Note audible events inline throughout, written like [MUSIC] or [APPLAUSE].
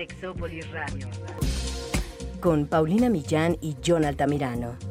Sexópolis Radio. Con Paulina Millán y John Altamirano.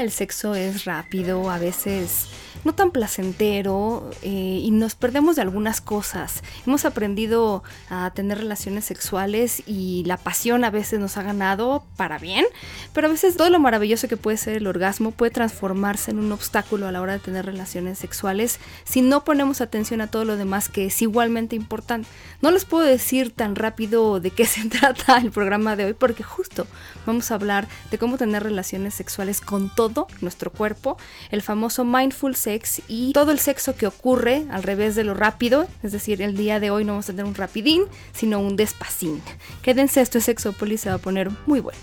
El sexo es rápido, a veces no tan placentero eh, y nos perdemos de algunas cosas. Hemos aprendido a tener relaciones sexuales y la pasión a veces nos ha ganado para bien, pero a veces todo lo maravilloso que puede ser el orgasmo puede transformarse en un obstáculo a la hora de tener relaciones sexuales si no ponemos atención a todo lo demás que es igualmente importante. No les puedo decir tan rápido de qué [LAUGHS] se trata el programa de hoy porque justo vamos a hablar de cómo tener relaciones sexuales con todo nuestro cuerpo, el famoso mindful sex y todo el sexo que ocurre al revés de lo rápido, es decir, el día de hoy no vamos a tener un rapidín, sino un despacín. Quédense, esto es Sexopolis, se va a poner muy bueno.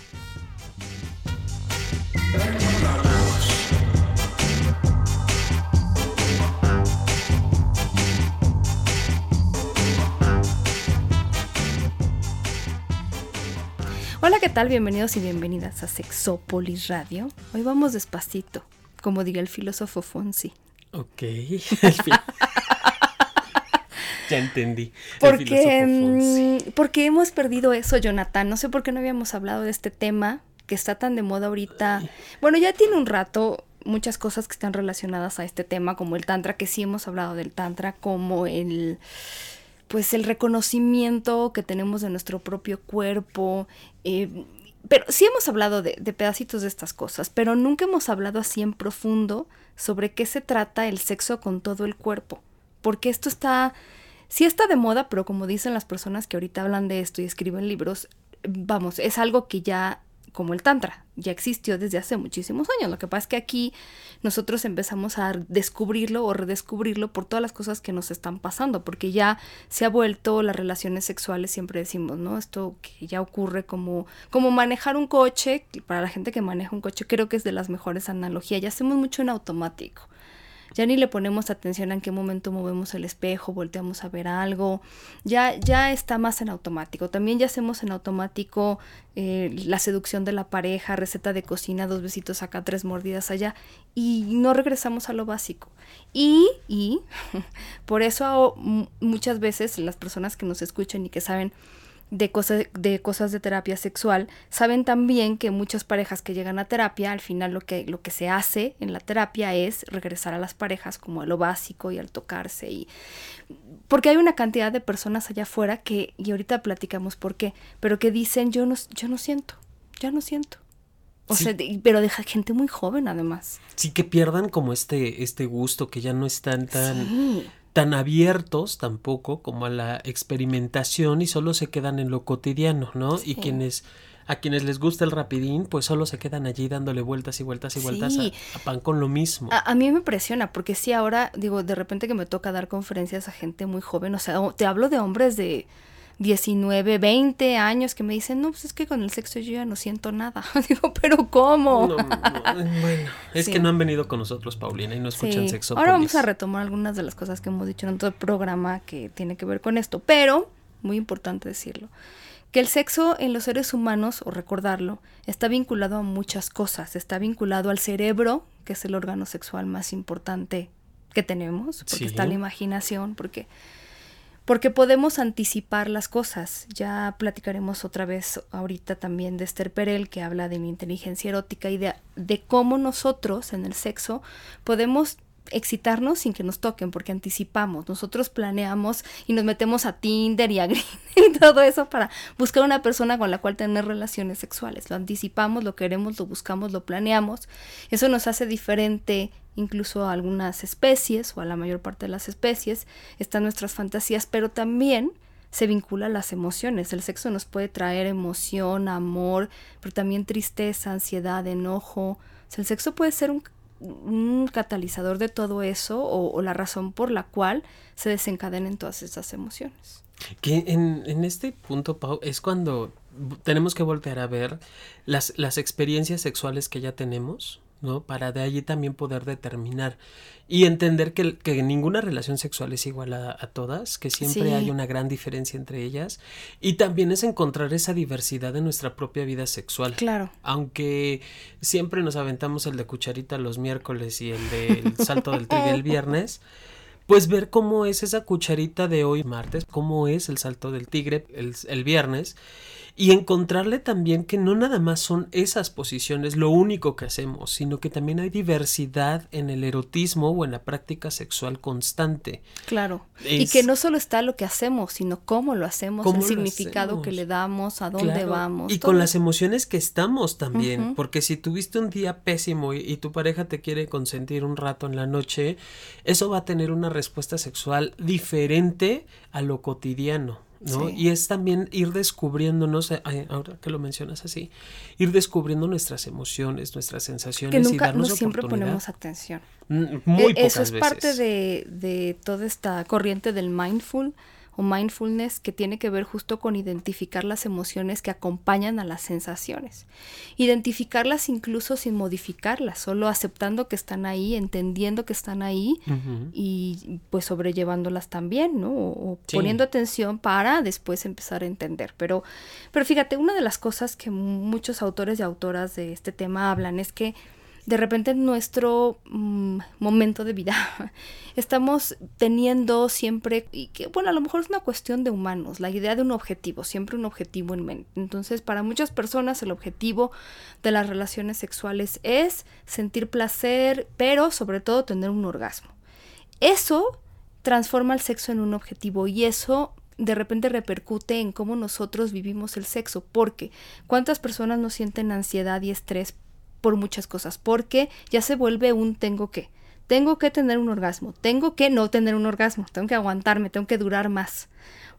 Hola, ¿qué tal? Bienvenidos y bienvenidas a Sexopolis Radio. Hoy vamos despacito, como diría el filósofo Fonsi. Ok. [LAUGHS] ya entendí. Porque, mm, porque hemos perdido eso, Jonathan. No sé por qué no habíamos hablado de este tema que está tan de moda ahorita. Bueno, ya tiene un rato muchas cosas que están relacionadas a este tema, como el tantra, que sí hemos hablado del tantra, como el pues el reconocimiento que tenemos de nuestro propio cuerpo. Eh, pero sí hemos hablado de, pedacitos de estas cosas, pero nunca hemos hablado así en profundo sobre qué se trata el sexo con todo el cuerpo. Porque esto está, sí está de moda, pero como dicen las personas que ahorita hablan de esto y escriben libros, vamos, es algo que ya como el Tantra, ya existió desde hace muchísimos años. Lo que pasa es que aquí nosotros empezamos a descubrirlo o redescubrirlo por todas las cosas que nos están pasando, porque ya se ha vuelto las relaciones sexuales, siempre decimos, ¿no? Esto que ya ocurre como, como manejar un coche, para la gente que maneja un coche creo que es de las mejores analogías, ya hacemos mucho en automático ya ni le ponemos atención a en qué momento movemos el espejo, volteamos a ver algo, ya, ya está más en automático. También ya hacemos en automático eh, la seducción de la pareja, receta de cocina, dos besitos acá, tres mordidas allá, y no regresamos a lo básico. Y, y [LAUGHS] por eso muchas veces las personas que nos escuchan y que saben de, cosas, de cosas de terapia sexual, saben también que muchas parejas que llegan a terapia, al final lo que, lo que se hace en la terapia es regresar a las parejas como a lo básico y al tocarse. Y, porque hay una cantidad de personas allá afuera que, y ahorita platicamos por qué, pero que dicen yo no, yo no siento, ya no siento. O sea, pero deja gente muy joven además. Sí, que pierdan como este, este gusto, que ya no están tan tan abiertos tampoco como a la experimentación y solo se quedan en lo cotidiano, ¿no? Y quienes a quienes les gusta el rapidín, pues solo se quedan allí dándole vueltas y vueltas y vueltas a, pan con lo mismo. A, a, mí me impresiona, porque sí, ahora, digo, de repente que me toca dar conferencias a gente muy joven, o sea, te hablo de hombres de 19, 20 años que me dicen, no, pues es que con el sexo yo ya no siento nada. [LAUGHS] Digo, pero ¿cómo? bueno, es que no han venido con nosotros, Paulina, y no escuchan sexo. Ahora vamos a retomar algunas de las cosas que hemos dicho en otro programa que tiene que ver con esto, pero, muy importante decirlo, que el sexo en los seres humanos, o recordarlo, está vinculado a muchas cosas. Está vinculado al cerebro, que es el órgano sexual más importante que tenemos, porque está la imaginación, porque porque podemos anticipar las cosas. Ya platicaremos otra vez ahorita también de Esther Perel, que habla de mi inteligencia erótica y de, de cómo nosotros en el sexo podemos excitarnos sin que nos toquen, porque anticipamos, nosotros planeamos y nos metemos a Tinder y a Grindr [LAUGHS] y todo eso para buscar una persona con la cual tener relaciones sexuales. Lo anticipamos, lo queremos, lo buscamos, lo planeamos. Eso nos hace diferente incluso a algunas especies o a la mayor parte de las especies, están nuestras fantasías, pero también se vincula las emociones. El sexo nos puede traer emoción, amor, pero también tristeza, ansiedad, enojo. O el sexo puede ser un catalizador de todo eso o, la razón por la cual se desencadenen todas esas emociones. Que en, en este punto, Pau, es cuando tenemos que voltear a ver las, las experiencias sexuales que ya tenemos, ¿no? Para de allí también poder determinar y entender que, que ninguna relación sexual es igual a, todas, que siempre hay una gran diferencia entre ellas y también es encontrar esa diversidad en nuestra propia vida sexual. Claro. Aunque siempre nos aventamos el de cucharita los miércoles y el del [LAUGHS] salto del tigre el viernes, pues ver cómo es esa cucharita de hoy martes, cómo es el salto del tigre el, el viernes y encontrarle también que no nada más son esas posiciones lo único que hacemos, sino que también hay diversidad en el erotismo o en la práctica sexual constante. Claro. y que no solo está lo que hacemos, sino cómo lo hacemos, el significado que le damos, a dónde vamos. Y con las emociones que estamos también, porque si tuviste un día pésimo y tu pareja te quiere consentir un rato en la noche, eso va a tener una respuesta sexual diferente a lo cotidiano. ¿No? Y es también ir descubriéndonos, eh, ahora que lo mencionas así, ir descubriendo nuestras emociones, nuestras sensaciones que nunca, y darnos no siempre ponemos atención. Mm, muy e, Eso es parte de, de toda esta corriente del mindful, o mindfulness que tiene que ver justo con identificar las emociones que acompañan a las sensaciones. Identificarlas incluso sin modificarlas, solo aceptando que están ahí, entendiendo que están ahí y pues sobrellevándolas también, ¿no? O, poniendo atención para después empezar a entender. Pero, pero fíjate, una de las cosas que muchos autores y autoras de este tema hablan es que de repente en nuestro mm, momento de vida [LAUGHS] estamos teniendo siempre, y que bueno, a lo mejor es una cuestión de humanos, la idea de un objetivo, siempre un objetivo en mente. Entonces, para muchas personas el objetivo de las relaciones sexuales es sentir placer, pero sobre todo tener un orgasmo. Eso transforma el sexo en un objetivo y eso de repente repercute en cómo nosotros vivimos el sexo, porque cuántas personas no sienten ansiedad y estrés por muchas cosas, porque ya se vuelve un tengo que. Tengo que tener un orgasmo, tengo que no tener un orgasmo, tengo que aguantarme, tengo que durar más,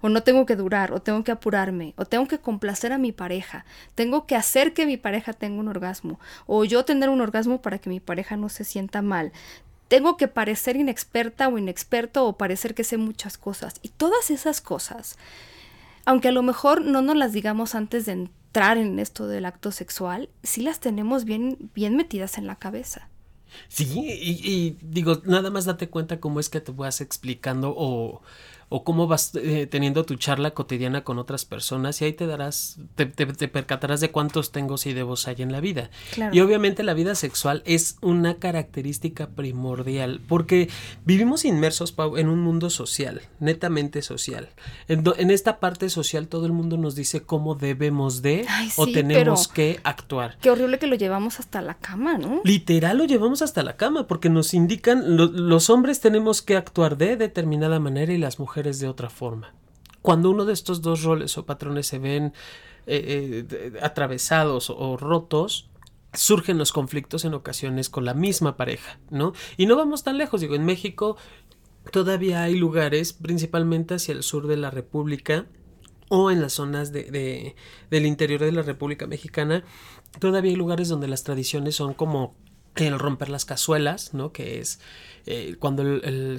o no tengo que durar, o tengo que apurarme, o tengo que complacer a mi pareja, tengo que hacer que mi pareja tenga un orgasmo, o yo tener un orgasmo para que mi pareja no se sienta mal. Tengo que parecer inexperta o inexperto o parecer que sé muchas cosas. Y todas esas cosas, aunque a lo mejor no nos las digamos antes de entrar en esto del acto sexual, sí las tenemos bien, bien metidas en la cabeza. Sí, y, y, digo, nada más date cuenta cómo es que te vas explicando o o cómo vas eh, teniendo tu charla cotidiana con otras personas y ahí te darás, te, percatarás de cuántos tengo y debos hay en la vida. Y obviamente la vida sexual es una característica primordial porque vivimos inmersos en un mundo social, netamente social. En, esta parte social todo el mundo nos dice cómo debemos de o tenemos que actuar. Qué horrible que lo llevamos hasta la cama, ¿no? Literal lo llevamos hasta la cama porque nos indican, los hombres tenemos que actuar de determinada manera y las mujeres de otra forma. Cuando uno de estos dos roles o patrones se ven eh, eh, atravesados o rotos, surgen los conflictos en ocasiones con la misma pareja, ¿no? Y no vamos tan lejos, digo, en México todavía hay lugares, principalmente hacia el sur de la República, o en las zonas de, del interior de la República Mexicana, todavía hay lugares donde las tradiciones son como el romper las cazuelas, ¿no? Que es eh, cuando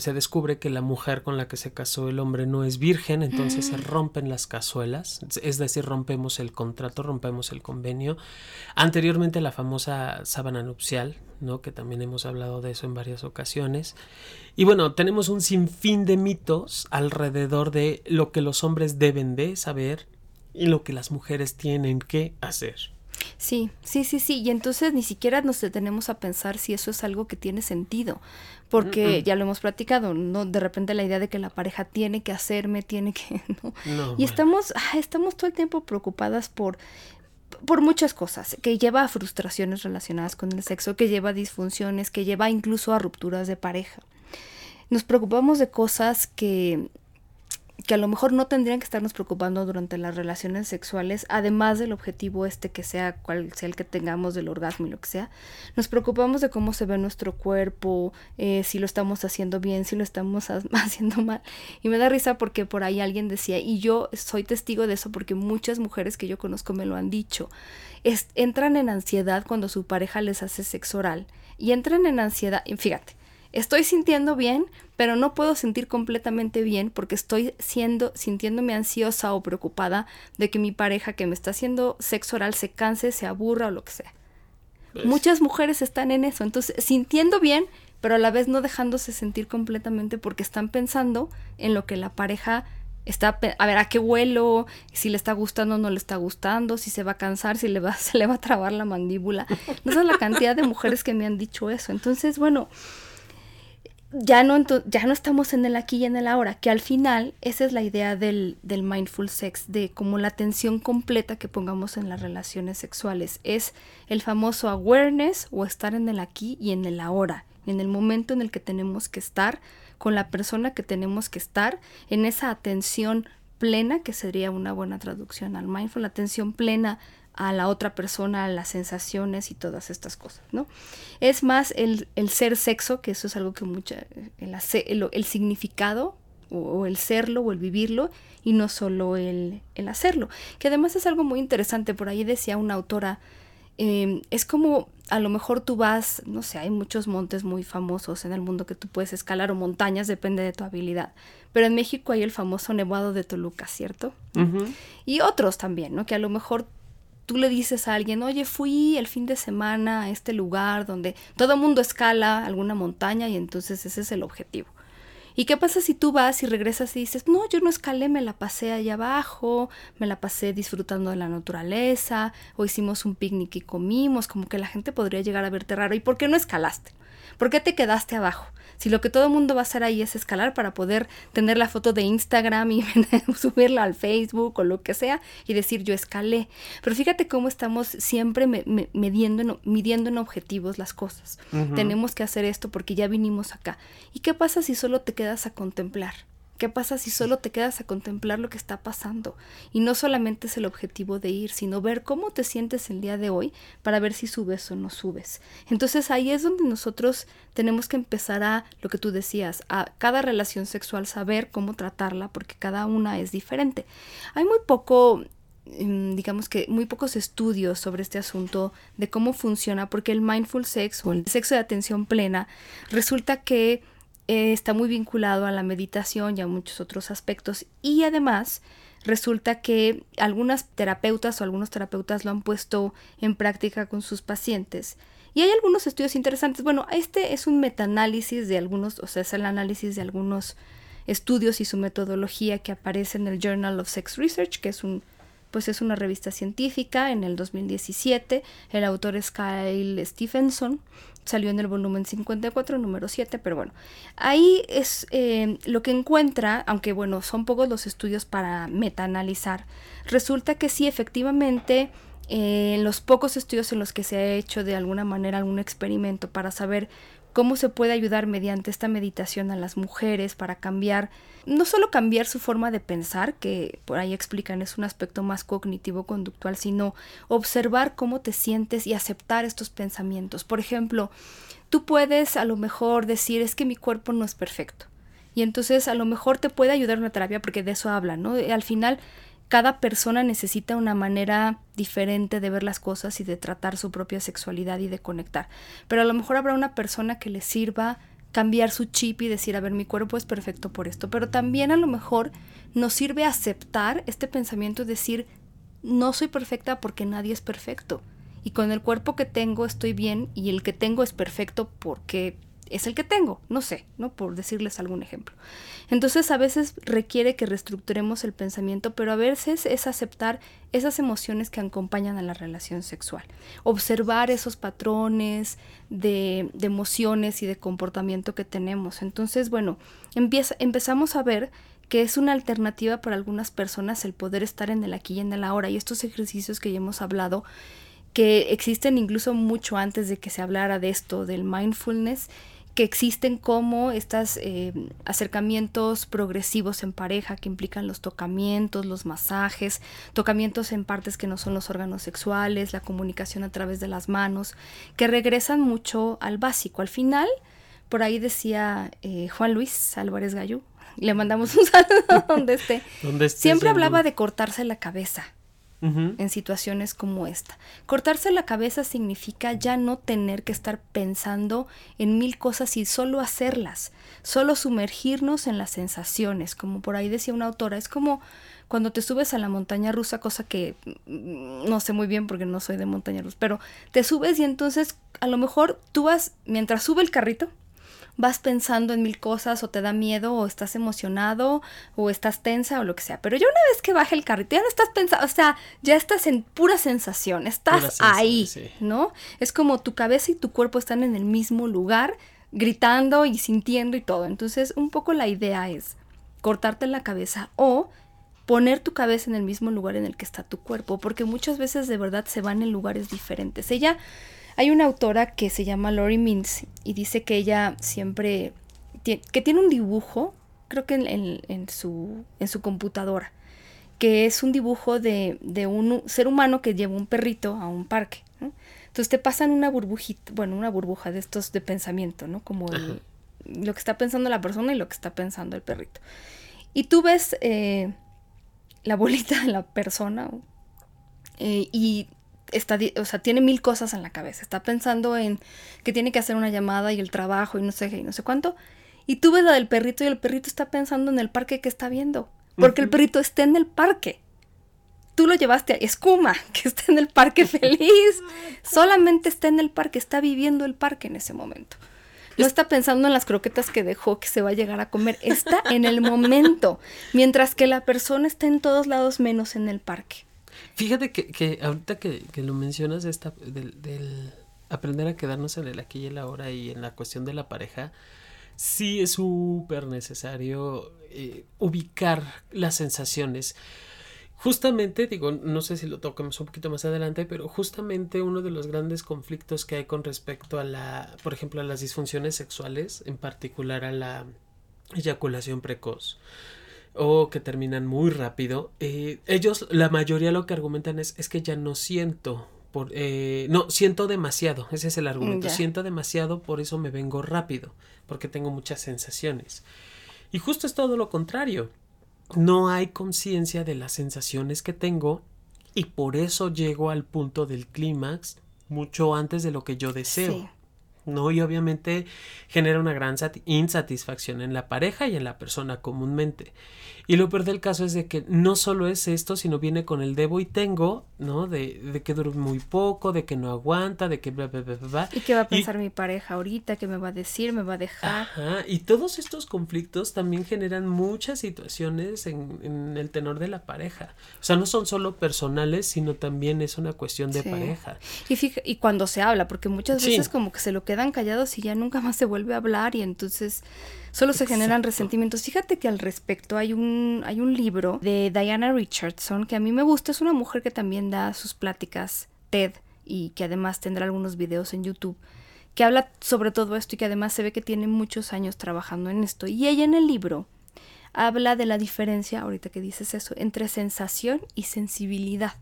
se descubre que la mujer con la que se casó el hombre no es virgen, entonces se rompen las cazuelas, es decir, rompemos el contrato, rompemos el convenio. Anteriormente la famosa sábana nupcial, ¿no? Que también hemos hablado de eso en varias ocasiones. Y bueno, tenemos un sinfín de mitos alrededor de lo que los hombres deben de saber y lo que las mujeres tienen que hacer. Sí, sí, sí, sí. Y entonces ni siquiera nos detenemos a pensar si eso es algo que tiene sentido. Porque ya lo hemos platicado, ¿no? De repente la idea de que la pareja tiene que hacerme, tiene que. [LAUGHS] ¿no? y estamos, ah, estamos todo el tiempo preocupadas por por muchas cosas, que lleva a frustraciones relacionadas con el sexo, que lleva a disfunciones, que lleva incluso a rupturas de pareja. Nos preocupamos de cosas que que a lo mejor no tendrían que estarnos preocupando durante las relaciones sexuales, además del objetivo este que sea cual sea el que tengamos del orgasmo y lo que sea, nos preocupamos de cómo se ve nuestro cuerpo, eh, si lo estamos haciendo bien, si lo estamos [LAUGHS] haciendo mal. Y me da risa porque por ahí alguien decía, y yo soy testigo de eso porque muchas mujeres que yo conozco me lo han dicho, entran en ansiedad cuando su pareja les hace sexo oral y entran en ansiedad, fíjate, estoy sintiendo bien, pero no puedo sentir completamente bien porque estoy siendo, sintiéndome ansiosa o preocupada de que mi pareja que me está haciendo sexo oral se canse, se aburra o lo que sea. Pues Muchas mujeres están en eso, entonces sintiendo bien, pero a la vez no dejándose sentir completamente porque están pensando en lo que la pareja está a ver a qué vuelo, si le está gustando o no le está gustando, si se va a cansar, si le va, [LAUGHS] se le va a trabar la mandíbula. No sé la cantidad de mujeres que me han dicho eso. Entonces, bueno, ya no, ya no estamos en el aquí y en el ahora, que al final esa es la idea del, del mindful sex, de como la atención completa que pongamos en las relaciones sexuales. Es el famoso awareness o estar en el aquí y en el ahora, en el momento en el que tenemos que estar con la persona que tenemos que estar, en esa atención plena, que sería una buena traducción al mindful, atención plena a la otra persona, a las sensaciones y todas estas cosas, ¿no? Es más el, ser sexo, que eso es algo que mucha, el, el, significado o, el serlo o el vivirlo y no solo el, el hacerlo, que además es algo muy interesante, por ahí decía una autora, Em, es como a lo mejor tú vas, no sé, hay muchos montes muy famosos en el mundo que tú puedes escalar o montañas, depende de tu habilidad. Pero en México hay el famoso Nevado de Toluca, ¿cierto? Y otros también, ¿no? Que a lo mejor tú le dices a alguien, oye, fui el fin de semana a este lugar donde todo el mundo escala alguna montaña y entonces ese es el objetivo. ¿Y qué pasa si tú vas y regresas y dices, no, yo no escalé, me la pasé allá abajo, me la pasé disfrutando de la naturaleza, o hicimos un picnic y comimos, como que la gente podría llegar a verte raro. ¿Y por qué no escalaste? ¿Por qué te quedaste abajo? Si lo que todo el mundo va a hacer ahí es escalar para poder tener la foto de Instagram y [LAUGHS] subirla al Facebook o lo que sea y decir yo escalé. Pero fíjate cómo estamos siempre midiendo, en, midiendo en objetivos las cosas. Tenemos que hacer esto porque ya vinimos acá. ¿Y qué pasa si solo te quedas a contemplar? ¿Qué pasa si solo te quedas a contemplar lo que está pasando? Y no solamente es el objetivo de ir, sino ver cómo te sientes el día de hoy para ver si subes o no subes. Entonces ahí es donde nosotros tenemos que empezar a, lo que tú decías, a cada relación sexual saber cómo tratarla porque cada una es diferente. Hay muy poco em, digamos que muy pocos estudios sobre este asunto de cómo funciona, porque el mindful sex o el sexo de atención plena resulta que eh, está muy vinculado a la meditación y a muchos otros aspectos y además resulta que algunas terapeutas o algunos terapeutas lo han puesto en práctica con sus pacientes. Y hay algunos estudios interesantes. Bueno, este es un metaanálisis de algunos, o sea, es el análisis de algunos estudios y su metodología que aparece en el Journal of Sex Research, que es un pues es una revista científica en el 2017. El autor es Kyle Stephenson. Salió en el volumen 54, número 7, pero bueno, ahí es eh, lo que encuentra, aunque bueno, son pocos los estudios para metaanalizar, resulta que sí, efectivamente, eh, en los pocos estudios en los que se ha hecho de alguna manera algún experimento para saber cómo se puede ayudar mediante esta meditación a las mujeres para cambiar, no solo cambiar su forma de pensar, que por ahí explican es un aspecto más cognitivo-conductual, sino observar cómo te sientes y aceptar estos pensamientos. Por ejemplo, tú puedes a lo mejor decir es que mi cuerpo no es perfecto. Y entonces a lo mejor te puede ayudar una terapia porque de eso hablan, ¿no? Al final cada persona necesita una manera diferente de ver las cosas y de tratar su propia sexualidad y de conectar. Pero a lo mejor habrá una persona que le sirva cambiar su chip y decir, a ver, mi cuerpo es perfecto por esto. Pero también a lo mejor nos sirve aceptar este pensamiento y decir, no soy perfecta porque nadie es perfecto. Y con el cuerpo que tengo estoy bien y el que tengo es perfecto porque es el que tengo, no sé, ¿no? Por decirles algún ejemplo. Entonces a veces requiere que reestructuremos el pensamiento, pero a veces es aceptar esas emociones que acompañan a la relación sexual. Observar esos patrones de, emociones y de comportamiento que tenemos. Entonces, bueno, empieza, empezamos a ver que es una alternativa para algunas personas el poder estar en el aquí y en el ahora. Y estos ejercicios que ya hemos hablado, que existen incluso mucho antes de que se hablara de esto, del mindfulness, que existen como estos eh, acercamientos progresivos en pareja que implican los tocamientos, los masajes, tocamientos en partes que no son los órganos sexuales, la comunicación a través de las manos, que regresan mucho al básico. Al final, por ahí decía eh, Juan Luis Álvarez Gallú, le mandamos un [LAUGHS] saludo donde esté, siempre hablaba de cortarse la cabeza en situaciones como esta. Cortarse la cabeza significa ya no tener que estar pensando en mil cosas y solo hacerlas, solo sumergirnos en las sensaciones, como por ahí decía una autora, es como cuando te subes a la montaña rusa, cosa que mm, no sé muy bien porque no soy de montaña rusa, pero te subes y entonces a lo mejor tú vas, mientras sube el carrito, vas pensando en mil cosas o te da miedo o estás emocionado o estás tensa o lo que sea. Pero ya una vez que baja el carrito, ya no estás pensando, o sea, ya estás en pura sensación, estás ahí, ¿no? Es como tu cabeza y tu cuerpo están en el mismo lugar, gritando y sintiendo y todo. Entonces, un poco la idea es cortarte la cabeza o poner tu cabeza en el mismo lugar en el que está tu cuerpo, porque muchas veces de verdad se van en lugares diferentes. Ella, hay una autora que se llama Lori Mintz y dice que ella siempre, que tiene un dibujo, creo que en, su, en su computadora, que es un dibujo de, un ser humano que lleva un perrito a un parque. Entonces te pasan una burbujita, bueno, una burbuja de estos de pensamiento, ¿no? Como lo que está pensando la persona y lo que está pensando el perrito. Y tú ves eh, la bolita de la persona eh, y está, o sea, tiene mil cosas en la cabeza. Está pensando en que tiene que hacer una llamada y el trabajo y no sé qué y no sé cuánto. Y tú ves la del perrito y el perrito está pensando en el parque que está viendo. Porque el perrito está en el parque. Tú lo llevaste a Escuma, [LAUGHS] que está en el parque feliz. Solamente está en el parque, está viviendo el parque en ese momento. No está pensando en las croquetas que dejó que se va a llegar a comer. Está en el momento. Mientras que la persona está en todos lados menos en el parque. Fíjate que, que ahorita que, lo mencionas esta, del, aprender a quedarnos en el aquí y el ahora y en la cuestión de la pareja, sí es súper necesario eh, ubicar las sensaciones. Justamente, digo, no sé si lo toquemos un poquito más adelante, pero justamente uno de los grandes conflictos que hay con respecto a la, por ejemplo, a las disfunciones sexuales, en particular a la eyaculación precoz o que terminan muy rápido, eh, ellos, la mayoría lo que argumentan es, es que ya no siento, por, eh, no, siento demasiado, ese es el argumento, siento demasiado, por eso me vengo rápido, porque tengo muchas sensaciones. Y justo es todo lo contrario no hay conciencia de las sensaciones que tengo y por eso llego al punto del clímax mucho antes de lo que yo deseo. ¿No? Y obviamente genera una gran insatisfacción en la pareja y en la persona comúnmente. Y lo peor del caso es de que no solo es esto, sino viene con el debo y tengo, ¿no? De, de que dura muy poco, de que no aguanta, de que bla, bla, bla, bla. ¿Y qué va a pensar mi pareja ahorita? ¿Qué me va a decir? ¿Me va a dejar? Ajá, y todos estos conflictos también generan muchas situaciones en, en el tenor de la pareja. O sea, no son solo personales, sino también es una cuestión de pareja. Y, y cuando se habla, porque muchas veces como que se lo quedan callados y ya nunca más se vuelve a hablar y entonces solo se generan resentimientos. Fíjate que al respecto hay un, hay un libro de Diana Richardson que a mí me gusta, es una mujer que también da sus pláticas TED y que además tendrá algunos videos en YouTube que habla sobre todo esto y que además se ve que tiene muchos años trabajando en esto. Y ella en el libro habla de la diferencia, ahorita que dices eso, entre sensación y sensibilidad.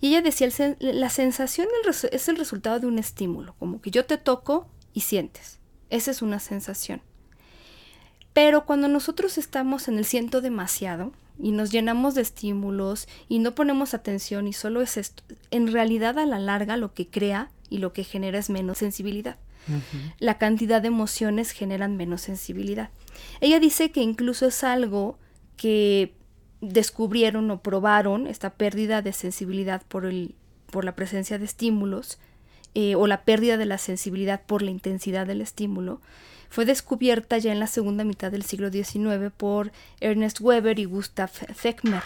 Y ella decía, la sensación es el resultado de un estímulo, como que yo te toco y sientes. Esa es una sensación. Pero cuando nosotros estamos en el siento demasiado y nos llenamos de estímulos y no ponemos atención y solo es esto, en realidad a la larga lo que crea y lo que genera es menos sensibilidad. La cantidad de emociones generan menos sensibilidad. Ella dice que incluso es algo que descubrieron o probaron esta pérdida de sensibilidad por, el, por la presencia de estímulos eh, o la pérdida de la sensibilidad por la intensidad del estímulo fue descubierta ya en la segunda mitad del siglo XIX por Ernest Weber y Gustav Fechmer.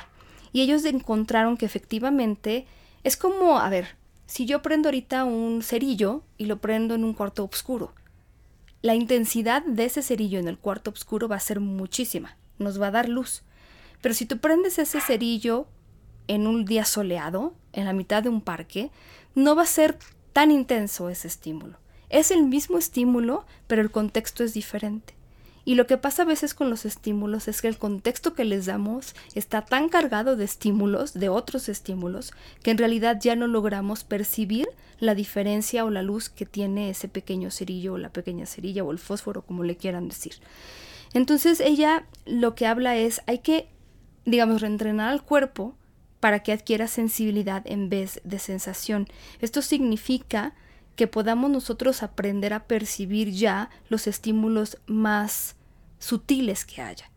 Y ellos encontraron que efectivamente es como, a ver, si yo prendo ahorita un cerillo y lo prendo en un cuarto oscuro, la intensidad de ese cerillo en el cuarto oscuro va a ser muchísima, nos va a dar luz. Pero si tú prendes ese cerillo en un día soleado, en la mitad de un parque, no va a ser tan intenso ese estímulo. Es el mismo estímulo, pero el contexto es diferente. Y lo que pasa a veces con los estímulos es que el contexto que les damos está tan cargado de estímulos, de otros estímulos, que en realidad ya no logramos percibir la diferencia o la luz que tiene ese pequeño cerillo o la pequeña cerilla o el fósforo, como le quieran decir. Entonces ella lo que habla es, hay que, digamos, reentrenar al cuerpo para que adquiera sensibilidad en vez de sensación. Esto significa que podamos nosotros aprender a percibir ya los estímulos más sutiles que haya.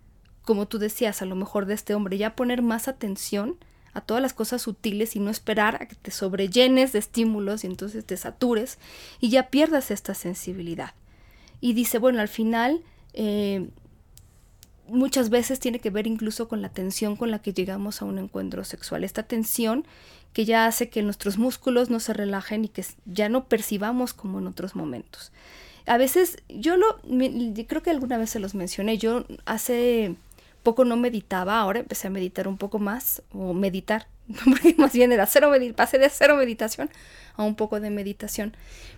Como tú decías, a lo mejor de este hombre, ya poner más atención a todas las cosas sutiles y no esperar a que te sobrellenes de estímulos y entonces te satures y ya pierdas esta sensibilidad. Y dice, bueno, al final eh, muchas veces tiene que ver incluso con la tensión con la que llegamos a un encuentro sexual. Esta tensión que ya hace que nuestros músculos no se relajen y que ya no percibamos como en otros momentos. A veces, yo lo, creo que alguna vez se los mencioné, yo hace poco no meditaba, ahora empecé a meditar un poco más, o meditar, [LAUGHS] porque más bien era cero pasé de cero meditación a un poco de meditación.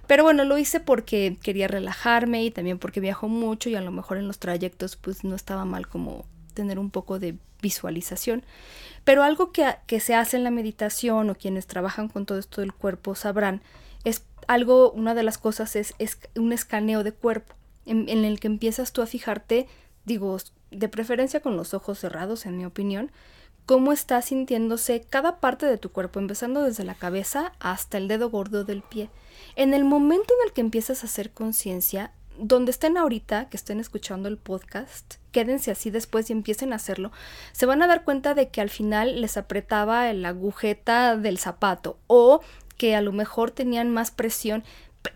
Pero bueno, lo hice porque quería relajarme y también porque viajo mucho y a lo mejor en los trayectos pues no estaba mal como tener un poco de visualización. Pero algo que, que se hace en la meditación o quienes trabajan con todo esto del cuerpo sabrán, es algo, una de las cosas es, es un escaneo de cuerpo en, en el que empiezas tú a fijarte, digo, de preferencia con los ojos cerrados, en mi opinión, cómo está sintiéndose cada parte de tu cuerpo, empezando desde la cabeza hasta el dedo gordo del pie. En el momento en el que empiezas a hacer conciencia, donde estén ahorita, que estén escuchando el podcast, quédense así después y empiecen a hacerlo, se van a dar cuenta de que al final les apretaba la agujeta del zapato o que a lo mejor tenían más presión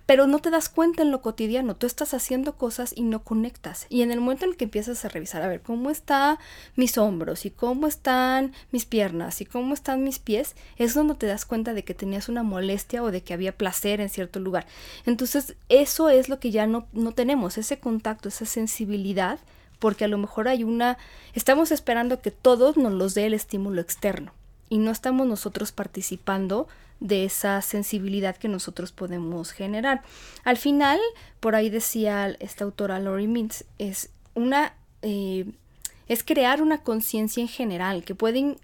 pero no te das cuenta en lo cotidiano, tú estás haciendo cosas y no conectas. Y en el momento en que empiezas a revisar, a ver, cómo están mis hombros y cómo están mis piernas y cómo están mis pies, es donde te das cuenta de que tenías una molestia o de que había placer en cierto lugar. Entonces, eso es lo que ya no, no tenemos, ese contacto, esa sensibilidad, porque a lo mejor hay una, estamos esperando que todos nos los dé el estímulo externo y no estamos nosotros participando de esa sensibilidad que nosotros podemos generar. Al final, por ahí decía esta autora Lori Mintz, es una eh, es crear una conciencia en general que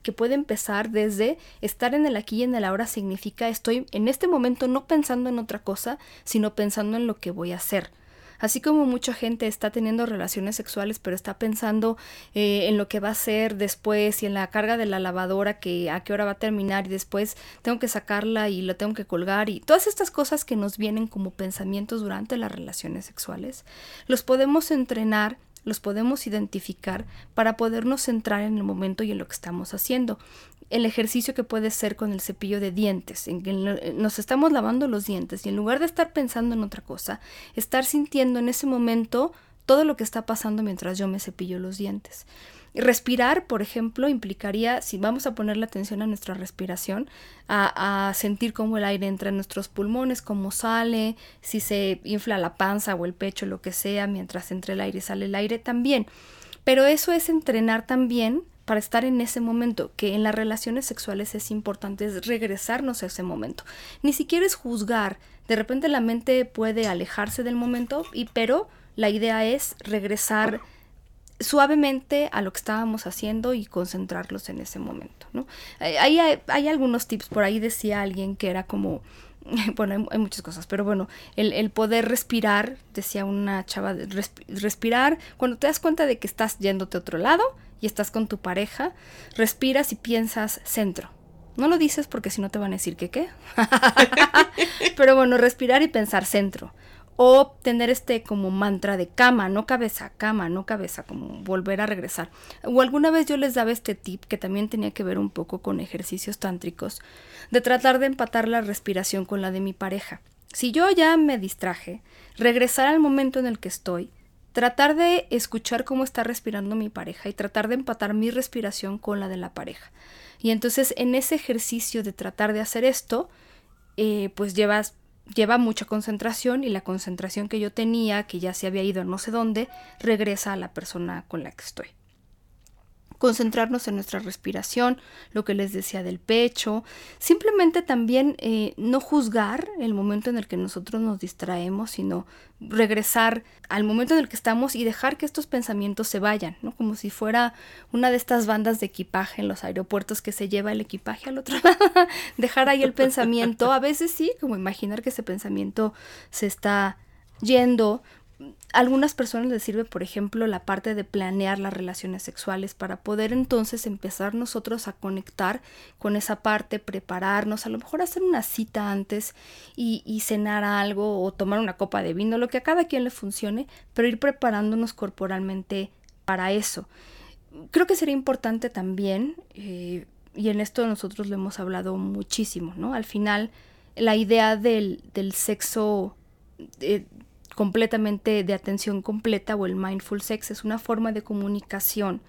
que puede empezar desde estar en el aquí y en el ahora significa estoy en este momento no pensando en otra cosa, sino pensando en lo que voy a hacer. Así como mucha gente está teniendo relaciones sexuales, pero está pensando eh, en lo que va a hacer después y en la carga de la lavadora, que a qué hora va a terminar y después tengo que sacarla y la tengo que colgar y todas estas cosas que nos vienen como pensamientos durante las relaciones sexuales, los podemos entrenar los podemos identificar para podernos centrar en el momento y en lo que estamos haciendo el ejercicio que puede ser con el cepillo de dientes, en que nos estamos lavando los dientes y en lugar de estar pensando en otra cosa, estar sintiendo en ese momento todo lo que está pasando mientras yo me cepillo los dientes. Respirar, por ejemplo, implicaría, si vamos a poner la atención a nuestra respiración, a, a, sentir cómo el aire entra en nuestros pulmones, cómo sale, si se infla la panza o el pecho, lo que sea, mientras entre el aire y sale el aire también. Pero eso es entrenar también para estar en ese momento, que en las relaciones sexuales es importante, es regresarnos a ese momento. Ni siquiera es juzgar, de repente la mente puede alejarse del momento, y, pero la idea es regresar suavemente a lo que estábamos haciendo y concentrarlos en ese momento. ¿no? Hay, hay, algunos tips, por ahí decía alguien que era como, [LAUGHS] bueno, hay, muchas cosas, pero bueno, el, poder respirar, decía una chava, respirar, cuando te das cuenta de que estás yéndote a otro lado, y estás con tu pareja, respiras y piensas centro. No lo dices porque si no te van a decir que qué. [LAUGHS] Pero bueno, respirar y pensar centro. O tener este como mantra de cama, no cabeza, cama, no cabeza, como volver a regresar. O alguna vez yo les daba este tip que también tenía que ver un poco con ejercicios tántricos, de tratar de empatar la respiración con la de mi pareja. Si yo ya me distraje, regresar al momento en el que estoy, tratar de escuchar cómo está respirando mi pareja y tratar de empatar mi respiración con la de la pareja. Y entonces en ese ejercicio de tratar de hacer esto, eh, pues llevas, lleva mucha concentración y la concentración que yo tenía, que ya se había ido a no sé dónde, regresa a la persona con la que estoy concentrarnos en nuestra respiración, lo que les decía del pecho, simplemente también eh, no juzgar el momento en el que nosotros nos distraemos, sino regresar al momento en el que estamos y dejar que estos pensamientos se vayan, ¿no? Como si fuera una de estas bandas de equipaje en los aeropuertos que se lleva el equipaje al otro [LAUGHS] lado, dejar ahí el pensamiento, a veces sí, como imaginar que ese pensamiento se está yendo, algunas personas les sirve, por ejemplo, la parte de planear las relaciones sexuales para poder entonces empezar nosotros a conectar con esa parte, prepararnos, a lo mejor hacer una cita antes y, cenar algo o tomar una copa de vino, lo que a cada quien le funcione, pero ir preparándonos corporalmente para eso. Creo que sería importante también, eh, y en esto nosotros lo hemos hablado muchísimo, ¿no? Al final, la idea del, del sexo eh, completamente de atención completa o el mindful sex es una forma de comunicación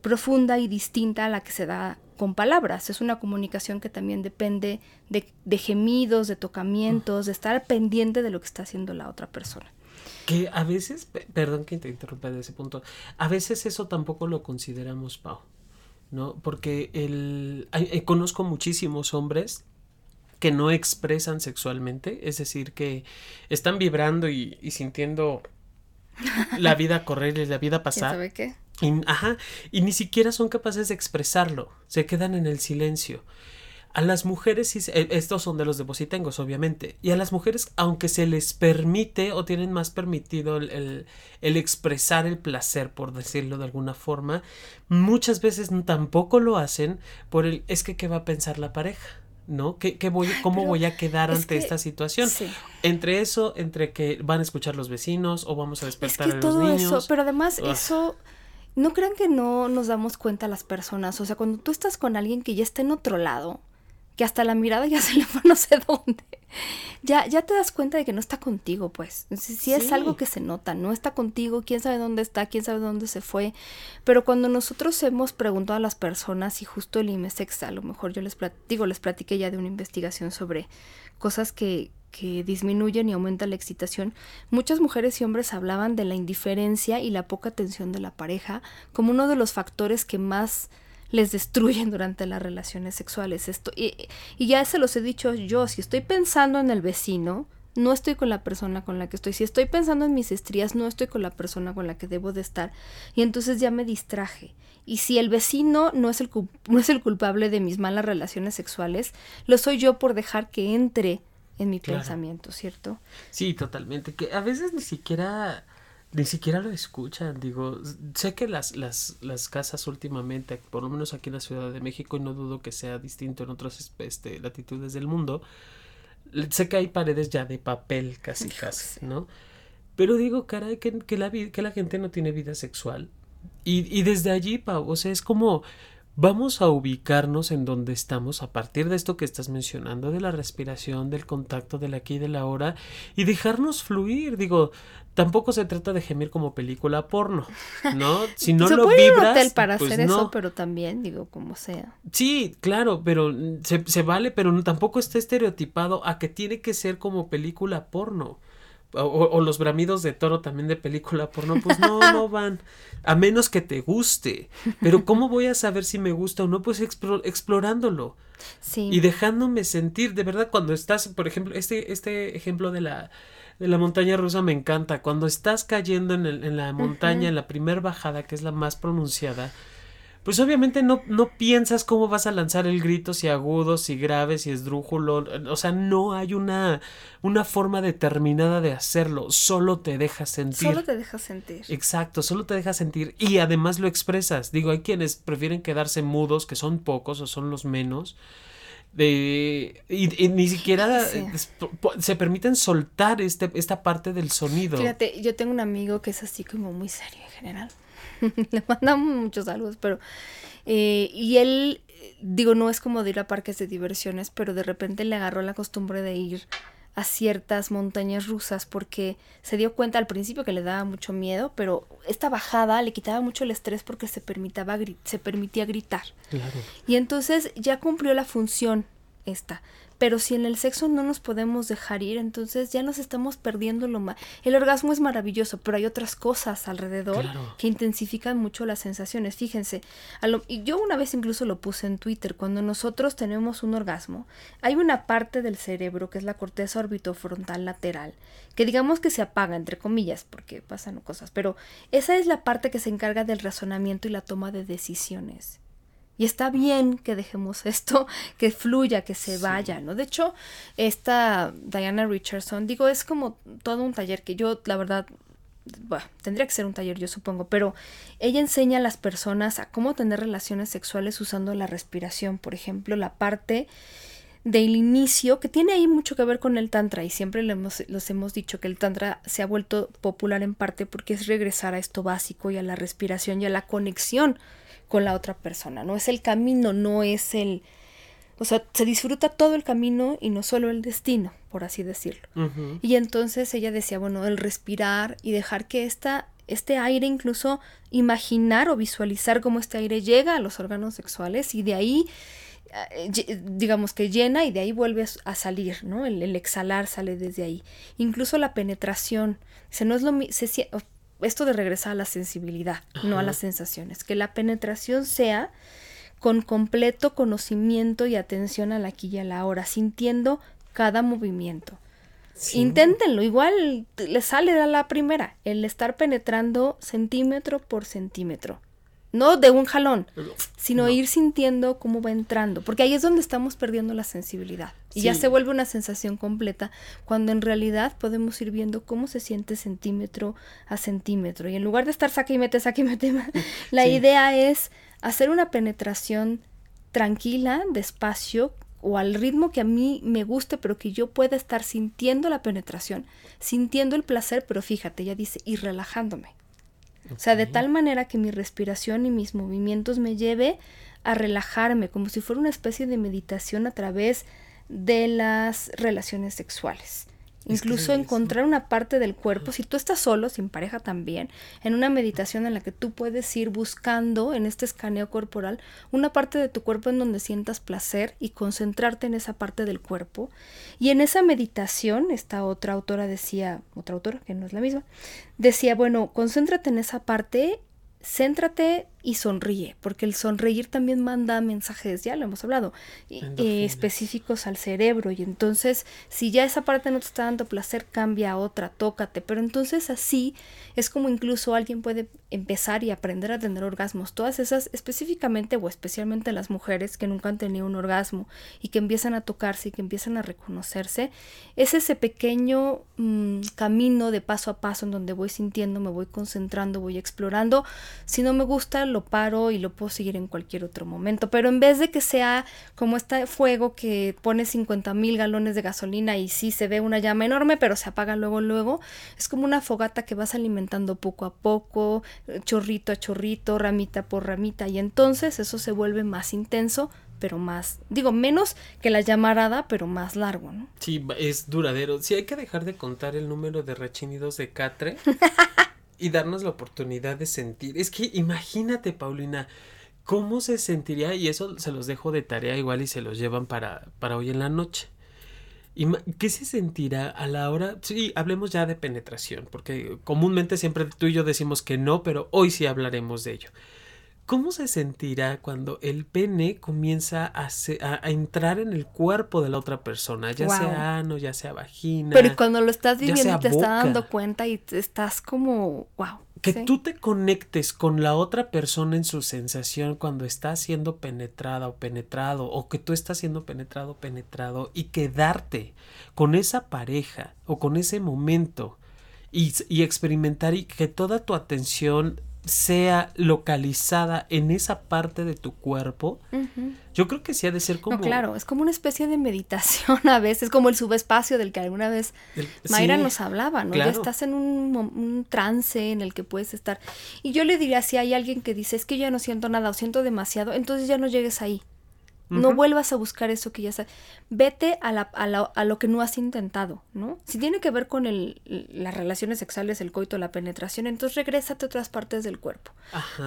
profunda y distinta a la que se da con palabras. Es una comunicación que también depende de, de gemidos, de tocamientos, de estar pendiente de lo que está haciendo la otra persona. Que a veces, perdón que te interrumpa de ese punto, a veces eso tampoco lo consideramos, Pau, ¿no? Porque el, hay, conozco muchísimos hombres que no expresan sexualmente, es decir, que están vibrando y, y sintiendo la [LAUGHS] vida correr y la vida pasar. ¿Sabe qué? Y, ajá, y ni siquiera son capaces de expresarlo, se quedan en el silencio. A las mujeres, eh, estos son de los de Bocitengos, obviamente, y a las mujeres, aunque se les permite o tienen más permitido el, el, el expresar el placer, por decirlo de alguna forma, muchas veces tampoco lo hacen por el es que qué va a pensar la pareja. ¿No? ¿Qué, qué voy, ¿Cómo Pero voy a quedar ante que, esta situación? Sí. Entre eso, entre que van a escuchar los vecinos o vamos a despertar es que a todo los niños. Eso, pero además Ugh. eso, no crean que no nos damos cuenta las personas. O sea, cuando tú estás con alguien que ya está en otro lado, que hasta la mirada ya se le fue no sé dónde. Ya, ya te das cuenta de que no está contigo, pues. Si, si es sí. algo que se nota, no está contigo, quién sabe dónde está, quién sabe dónde se fue. Pero cuando nosotros hemos preguntado a las personas y justo el IMESEX, a lo mejor yo les digo, les platiqué ya de una investigación sobre cosas que, que disminuyen y aumentan la excitación, muchas mujeres y hombres hablaban de la indiferencia y la poca atención de la pareja como uno de los factores que más les destruyen durante las relaciones sexuales. Esto, y, y, ya se los he dicho yo, si estoy pensando en el vecino, no estoy con la persona con la que estoy. Si estoy pensando en mis estrías, no estoy con la persona con la que debo de estar. Y entonces ya me distraje. Y si el vecino no es el, no es el culpable de mis malas relaciones sexuales, lo soy yo por dejar que entre en mi claro. pensamiento, ¿cierto? Sí, totalmente. Que a veces ni siquiera ni siquiera lo escuchan, digo, sé que las, las, las casas últimamente, por lo menos aquí en la Ciudad de México, y no dudo que sea distinto en otras este, latitudes del mundo, sé que hay paredes ya de papel casi [LAUGHS] casi, ¿no? Pero digo, caray, que, que, la, que la gente no tiene vida sexual. Y, y desde allí, Pau, o sea, es como, vamos a ubicarnos en donde estamos a partir de esto que estás mencionando, de la respiración, del contacto del aquí y de la ahora, y dejarnos fluir. Digo, tampoco se trata de gemir como película porno, ¿no? [LAUGHS] Si no se lo puede vibras, un hotel para pues hacer no. eso, pero también, digo, como sea. Sí, claro, pero se, se vale, pero tampoco está estereotipado a que tiene que ser como película porno. O, o, los bramidos de toro también de película porno, pues no, no [LAUGHS] van. A menos que te guste. Pero ¿cómo voy a saber si me gusta o no? Pues explor explorándolo. Sí. Y dejándome sentir, de verdad, cuando estás, por ejemplo, este, este ejemplo de la, de la montaña rusa me encanta. Cuando estás cayendo en, el, en la montaña, uh -huh. en la primer bajada, que es la más pronunciada, pues obviamente no, no piensas cómo vas a lanzar el grito, si agudo, si grave, si esdrújulo. O sea, no hay una, una forma determinada de hacerlo. Solo te dejas sentir. Solo te dejas sentir. Exacto, solo te dejas sentir. Y además lo expresas. Digo, hay quienes prefieren quedarse mudos, que son pocos o son los menos. De, y, y, ni siquiera sí. se permiten soltar este, esta parte del sonido. Fíjate, yo tengo un amigo que es así como muy serio en general. [LAUGHS] Le mandamos muchos saludos, pero. Eh, y él, digo, no es como de ir a parques de diversiones, pero de repente le agarró la costumbre de ir a ciertas montañas rusas porque se dio cuenta al principio que le daba mucho miedo, pero esta bajada le quitaba mucho el estrés porque se, permitaba, se permitía gritar. Claro. Y entonces ya cumplió la función esta. Pero si en el sexo no nos podemos dejar ir, entonces ya nos estamos perdiendo lo más. El orgasmo es maravilloso, pero hay otras cosas alrededor claro. que intensifican mucho las sensaciones. Fíjense, lo, y yo una vez incluso lo puse en Twitter, cuando nosotros tenemos un orgasmo, hay una parte del cerebro que es la corteza orbitofrontal lateral, que digamos que se apaga, entre comillas, porque pasan cosas, pero esa es la parte que se encarga del razonamiento y la toma de decisiones. Y está bien que dejemos [LAUGHS] esto, que fluya, que se sí. vaya, ¿no? De hecho, esta Diana Richardson, digo, es como todo un taller que yo, la verdad, tendría que ser un taller, yo supongo, pero ella enseña a las personas a cómo tener relaciones sexuales usando la respiración, por ejemplo, la parte del inicio, que tiene ahí mucho que ver con el tantra y siempre le hemos, los hemos dicho que el tantra se ha vuelto popular en parte porque es regresar a esto básico y a la respiración y a la conexión con la otra persona, no es el camino, no es el, o sea, se disfruta todo el camino y no solo el destino, por así decirlo. Y entonces ella decía, bueno, el respirar y dejar que esta, este aire incluso imaginar o visualizar cómo este aire llega a los órganos sexuales y de ahí eh, digamos que llena y de ahí vuelve a salir, ¿no? El, exhalar sale desde ahí. Incluso la penetración, se no es lo se, esto de regresar a la sensibilidad, no a las sensaciones, que la penetración sea con completo conocimiento y atención a la aquí y a la hora, sintiendo cada movimiento. Inténtenlo, igual les sale a la primera, el estar penetrando centímetro por centímetro no de un jalón, sino ir sintiendo cómo va entrando, porque ahí es donde estamos perdiendo la sensibilidad y ya se vuelve una sensación completa, cuando en realidad podemos ir viendo cómo se siente centímetro a centímetro y en lugar de estar saque y mete, saque y mete, [LAUGHS] la idea es hacer una penetración tranquila, despacio, o al ritmo que a mí me guste, pero que yo pueda estar sintiendo la penetración, sintiendo el placer, pero fíjate, ella dice, y relajándome. O sea, de tal manera que mi respiración y mis movimientos me lleve a relajarme, como si fuera una especie de meditación a través de las relaciones sexuales. Incluso encontrar una parte del cuerpo, si tú estás solo, sin pareja también, en una meditación en la que tú puedes ir buscando en este escaneo corporal una parte de tu cuerpo en donde sientas placer y concentrarte en esa parte del cuerpo. Y en esa meditación, esta otra autora decía, otra autora, que no es la misma, decía, bueno, concéntrate en esa parte céntrate y sonríe, porque el sonreír también manda mensajes, ya lo hemos hablado, eh, específicos al cerebro. Y entonces, si ya esa parte no te está dando placer, cambia a otra, tócate. Pero entonces así es como incluso alguien puede empezar y aprender a tener orgasmos. Todas esas, específicamente o especialmente las mujeres que nunca han tenido un orgasmo y que empiezan a tocarse y que empiezan a reconocerse, es ese pequeño mm, camino de paso a paso en donde voy sintiendo, me voy concentrando, voy explorando. Si no me gusta, lo paro y lo puedo seguir en cualquier otro momento. Pero en vez de que sea como este fuego que pone 50 mil galones de gasolina y sí se ve una llama enorme, pero se apaga luego, luego, es como una fogata que vas alimentando poco a poco, chorrito a chorrito, ramita por ramita, y entonces eso se vuelve más intenso, pero más, digo, menos que la llamarada, pero más largo, ¿no? Sí, es duradero. Sí, hay que dejar de contar el número de rechinidos de Catre [LAUGHS] y darnos la oportunidad de sentir. Es que imagínate, Paulina, cómo se sentiría, y eso se los dejo de tarea igual y se los llevan para, para hoy en la noche. ¿Qué se sentirá a la hora? Sí, hablemos ya de penetración, porque comúnmente siempre tú y yo decimos que no, pero hoy sí hablaremos de ello. ¿Cómo se sentirá cuando el pene comienza a, a, entrar en el cuerpo de la otra persona, ya sea ano, ya sea vagina? Pero cuando lo estás viviendo te estás dando cuenta y estás como, wow. Que tú te conectes con la otra persona en su sensación cuando está siendo penetrada o penetrado, o que tú estás siendo penetrado o penetrado, y quedarte con esa pareja o con ese momento y, y experimentar y que toda tu atención sea localizada en esa parte de tu cuerpo, yo creo que sí ha de ser como... No, claro, es como una especie de meditación [LAUGHS] a veces, como el subespacio del que alguna vez Mayra nos hablaba, ¿no? Ya estás en un, un, trance en el que puedes estar. Y yo le diría, si hay alguien que dice, es que ya no siento nada o siento demasiado, entonces ya no llegues ahí. No vuelvas a buscar eso que ya sabes. Vete a, la, a, la, a, lo que no has intentado, ¿no? Si tiene que ver con el, las relaciones sexuales, el coito, la penetración, entonces regrésate a otras partes del cuerpo.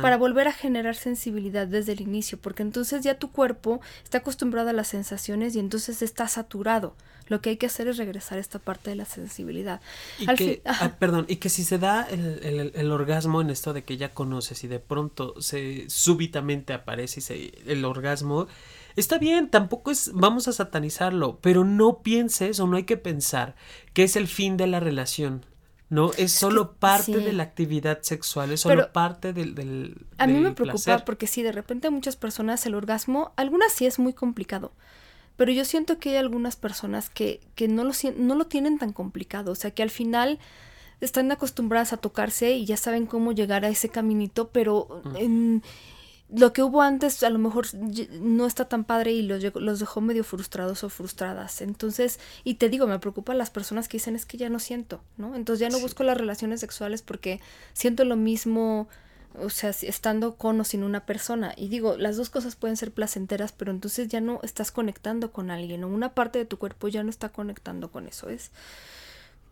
Para volver a generar sensibilidad desde el inicio, porque entonces ya tu cuerpo está acostumbrado a las sensaciones y entonces está saturado. Lo que hay que hacer es regresar a esta parte de la sensibilidad. Y que, ah, perdón, y que si se da el, el, el, orgasmo en esto de que ya conoces y de pronto se súbitamente aparece y se, el orgasmo Está bien, tampoco es, vamos a satanizarlo, pero no pienses o no hay que pensar que es el fin de la relación. No, es solo parte de la actividad sexual, es solo parte del, del A mí me preocupa porque si de repente muchas personas el orgasmo, algunas sí es muy complicado, pero yo siento que hay algunas personas que, que no, lo, no lo tienen tan complicado, o sea que al final están acostumbradas a tocarse y ya saben cómo llegar a ese caminito, pero en lo que hubo antes a lo mejor no está tan padre y los, los dejó medio frustrados o frustradas. Entonces, y te digo, me preocupa las personas que dicen es que ya no siento, ¿no? Entonces ya no busco las relaciones sexuales porque siento lo mismo, o sea, estando con o sin una persona. Y digo, las dos cosas pueden ser placenteras, pero entonces ya no estás conectando con alguien o una parte de tu cuerpo ya no está conectando con eso. Es,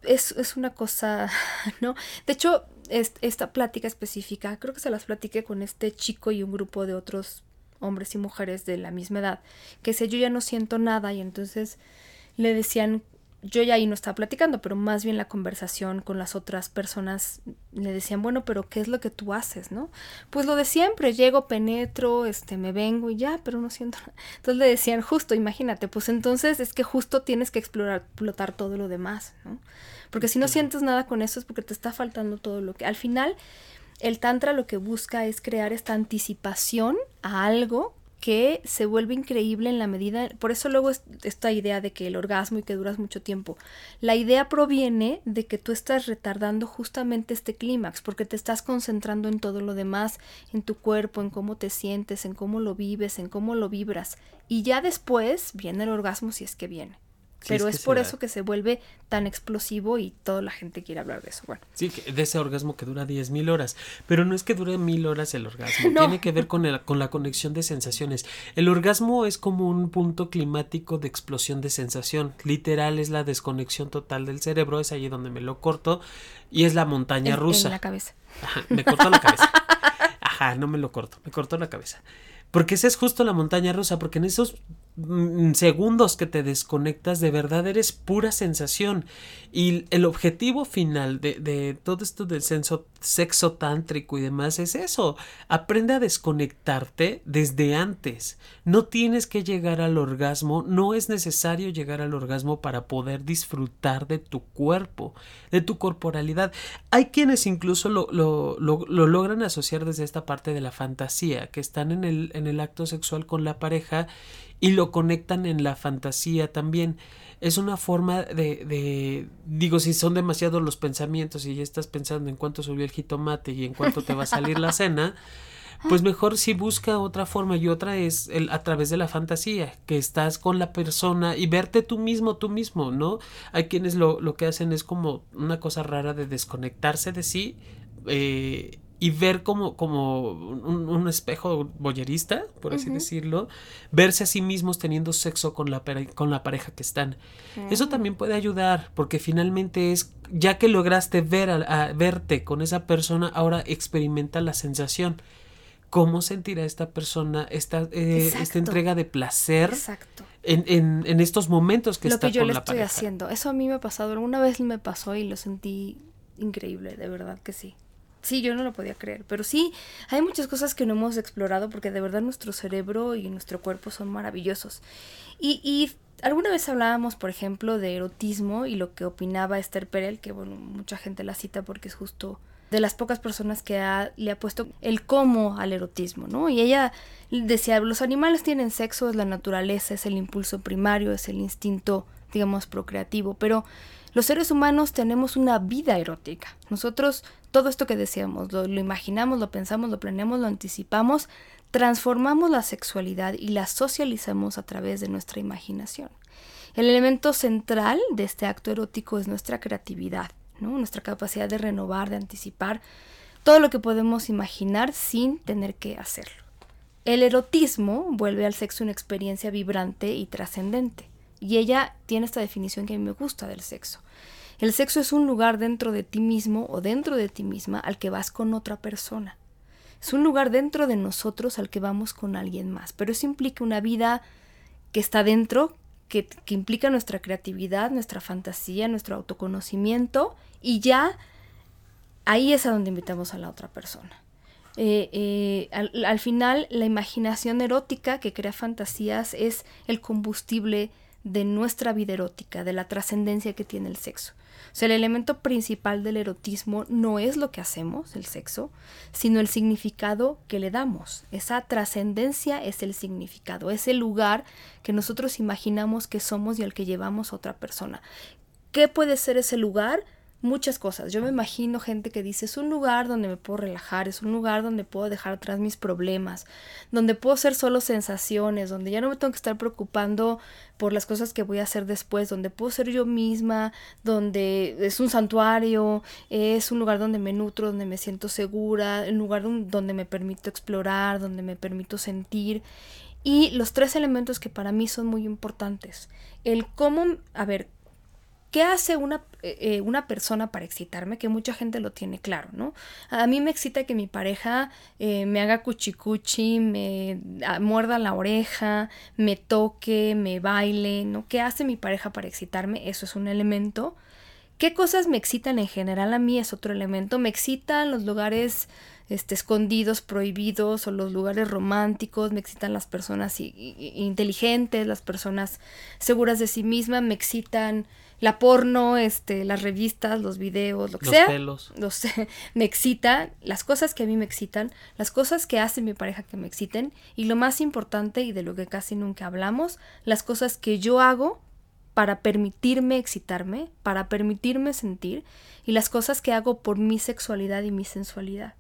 es, es una cosa, [LAUGHS] ¿no? De hecho, esta plática específica, creo que se las platiqué con este chico y un grupo de otros hombres y mujeres de la misma edad, que si yo ya no siento nada y entonces le decían, yo ya ahí no estaba platicando, pero más bien la conversación con las otras personas le decían, bueno, pero ¿qué es lo que tú haces, no? Pues lo de siempre, llego, penetro, este, me vengo y ya, pero no siento nada. Entonces le decían, justo, imagínate, pues entonces es que justo tienes que explorar, explotar todo lo demás, ¿no? Porque si no sientes nada con eso es porque te está faltando todo lo que... Al final, el tantra lo que busca es crear esta anticipación a algo que se vuelve increíble en la medida, por eso luego esta idea de que el orgasmo y que duras mucho tiempo, la idea proviene de que tú estás retardando justamente este clímax, porque te estás concentrando en todo lo demás, en tu cuerpo, en cómo te sientes, en cómo lo vives, en cómo lo vibras, y ya después viene el orgasmo si es que viene. Pero es, por eso que se vuelve tan explosivo y toda la gente quiere hablar de eso. Bueno. Sí, de ese orgasmo que dura 10.000 horas. Pero no es que dure mil horas el orgasmo. [LAUGHS] Tiene que ver con, el, con la conexión de sensaciones. El orgasmo es como un punto climático de explosión de sensación. Literal es la desconexión total del cerebro. Es allí donde me lo corto. Y es la montaña rusa. En la cabeza. Ajá, me cortó la cabeza. Ajá, no me lo corto. Me cortó la cabeza. Porque esa es justo la montaña rusa, porque en esos segundos que te desconectas, de verdad eres pura sensación. Y el objetivo final de, de todo esto del sexo, sexo tántrico y demás es eso. Aprende a desconectarte desde antes. No tienes que llegar al orgasmo, no es necesario llegar al orgasmo para poder disfrutar de tu cuerpo, de tu corporalidad. Hay quienes incluso lo, lo, lo, lo logran asociar desde esta parte de la fantasía, que están en el, en el acto sexual con la pareja y lo conectan en la fantasía también es una forma de, de, digo, si son demasiados los pensamientos y ya estás pensando en cuánto subió el jitomate y en cuánto te va a salir la cena, pues mejor si busca otra forma y otra es el, a través de la fantasía, que estás con la persona y verte tú mismo, tú mismo, ¿no? Hay quienes lo, lo que hacen es como una cosa rara de desconectarse de sí. Eh, y ver como, como un, espejo boyerista, por así decirlo, verse a sí mismos teniendo sexo con la, con la pareja que están. Eso mm. también puede ayudar, porque finalmente es, ya que lograste ver a, verte con esa persona, ahora experimenta la sensación. ¿Cómo sentirá esta persona esta, eh, esta entrega de placer En, en, en, estos momentos que lo está que yo con le la estoy haciendo. Eso a mí me ha pasado, alguna vez me pasó y lo sentí increíble, de verdad que sí. Sí, yo no lo podía creer, pero sí, hay muchas cosas que no hemos explorado porque de verdad nuestro cerebro y nuestro cuerpo son maravillosos. Y, y alguna vez hablábamos, por ejemplo, de erotismo y lo que opinaba Esther Perel, que bueno, mucha gente la cita porque es justo de las pocas personas que le ha puesto el cómo al erotismo, ¿no? Y ella decía, los animales tienen sexo, es la naturaleza, es el impulso primario, es el instinto, digamos, procreativo, pero los seres humanos tenemos una vida erótica. Nosotros todo esto que decíamos, lo, imaginamos, lo pensamos, lo planeamos, lo anticipamos, transformamos la sexualidad y la socializamos a través de nuestra imaginación. El elemento central de este acto erótico es nuestra creatividad, nuestra capacidad de renovar, de anticipar todo lo que podemos imaginar sin tener que hacerlo. El erotismo vuelve al sexo una experiencia vibrante y trascendente. Y ella tiene esta definición que a mí me gusta del sexo. El sexo es un lugar dentro de ti mismo o dentro de ti misma al que vas con otra persona. Es un lugar dentro de nosotros al que vamos con alguien más. Pero eso implica una vida que está dentro, que, que implica nuestra creatividad, nuestra fantasía, nuestro autoconocimiento y ya ahí es a donde invitamos a la otra persona. Eh, eh, al, al, final, la imaginación erótica que crea fantasías es el combustible de nuestra vida erótica, de la trascendencia que tiene el sexo. O sea, el elemento principal del erotismo no es lo que hacemos, el sexo, sino el significado que le damos. Esa trascendencia es el significado, es el lugar que nosotros imaginamos que somos y al que llevamos otra persona. ¿Qué puede ser ese lugar? Muchas cosas. Yo me imagino gente que dice, es un lugar donde me puedo relajar, es un lugar donde puedo dejar atrás mis problemas, donde puedo ser solo sensaciones, donde ya no me tengo que estar preocupando por las cosas que voy a hacer después, donde puedo ser yo misma, donde es un santuario, es un lugar donde me nutro, donde me siento segura, un lugar donde me permito explorar, donde me permito sentir. Y los tres elementos que para mí son muy importantes. El cómo, a ver, ¿Qué hace una, eh, eh, una, persona para excitarme? Que mucha gente lo tiene claro, ¿no? A mí me excita que mi pareja eh, me haga cuchicuchi, me ah, muerda la oreja, me toque, me baile, ¿no? ¿Qué hace mi pareja para excitarme? Eso es un elemento. ¿Qué cosas me excitan en general a mí? Es otro elemento. Me excitan los lugares este, escondidos, prohibidos, o los lugares románticos, me excitan las personas inteligentes, las personas seguras de sí mismas, me excitan la porno, este, las revistas, los videos, lo que los sea. Pelos. Los, [LAUGHS] me excita, las cosas que a mí me excitan, las cosas que hace mi pareja que me exciten, y lo más importante y de lo que casi nunca hablamos, las cosas que yo hago para permitirme excitarme, para permitirme sentir, y las cosas que hago por mi sexualidad y mi sensualidad.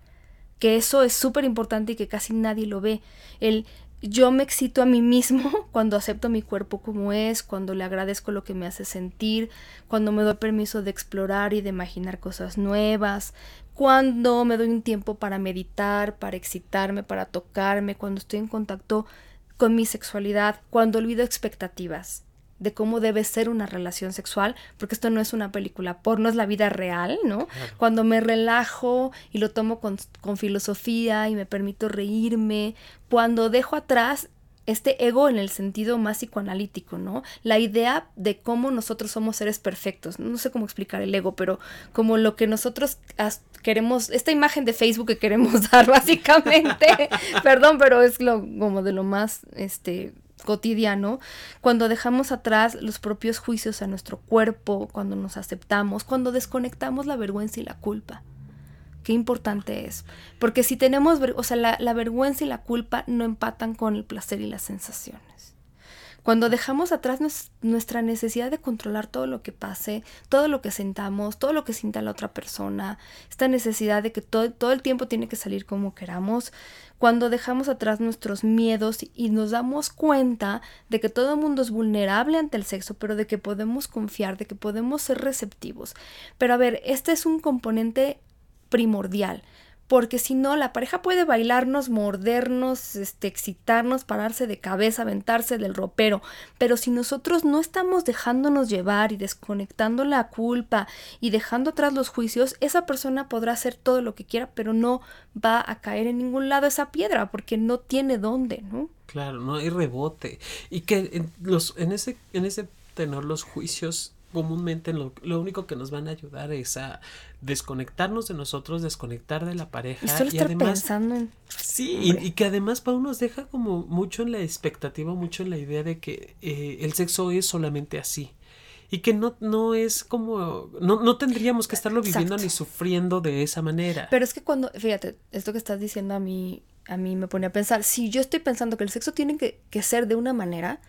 Que eso es súper importante y que casi nadie lo ve. El yo me excito a mí mismo [LAUGHS] cuando acepto mi cuerpo como es, cuando le agradezco lo que me hace sentir, cuando me doy permiso de explorar y de imaginar cosas nuevas, cuando me doy un tiempo para meditar, para excitarme, para tocarme, cuando estoy en contacto con mi sexualidad, cuando olvido expectativas de cómo debe ser una relación sexual, porque esto no es una película porno, es la vida real, ¿no? Cuando me relajo y lo tomo con, con, filosofía y me permito reírme, cuando dejo atrás este ego en el sentido más psicoanalítico, ¿no? La idea de cómo nosotros somos seres perfectos, no sé cómo explicar el ego, pero como lo que nosotros queremos, esta imagen de Facebook que queremos [LAUGHS] dar básicamente, [LAUGHS] perdón, pero es lo como de lo más, este, cotidiano, cuando dejamos atrás los propios juicios a nuestro cuerpo, cuando nos aceptamos, cuando desconectamos la vergüenza y la culpa. Qué importante es. Porque si tenemos, o sea, la, la vergüenza y la culpa no empatan con el placer y las sensaciones. Cuando dejamos atrás nuestra necesidad de controlar todo lo que pase, todo lo que sentamos, todo lo que sienta la otra persona, esta necesidad de que todo, el tiempo tiene que salir como queramos, cuando dejamos atrás nuestros miedos y nos damos cuenta de que todo el mundo es vulnerable ante el sexo, pero de que podemos confiar, de que podemos ser receptivos. Pero a ver, este es un componente primordial porque si no, la pareja puede bailarnos, mordernos, este, excitarnos, pararse de cabeza, aventarse del ropero, pero si nosotros no estamos dejándonos llevar y desconectando la culpa y dejando atrás los juicios, esa persona podrá hacer todo lo que quiera, pero no va a caer en ningún lado esa piedra, porque no tiene dónde, ¿no? Claro, no hay rebote. Y que en, los, en, ese, en ese tenor los juicios comúnmente lo, lo, único que nos van a ayudar es a desconectarnos de nosotros, desconectar de la pareja. Y, además, pensando en... Sí, y, que además para nos deja como mucho en la expectativa, mucho en la idea de que eh, el sexo es solamente así. Y que no, no es como, no, no tendríamos que estarlo viviendo ni sufriendo de esa manera. Pero es que cuando, fíjate, esto que estás diciendo a mí, a mí me pone a pensar, si yo estoy pensando que el sexo tiene que, que ser de una manera,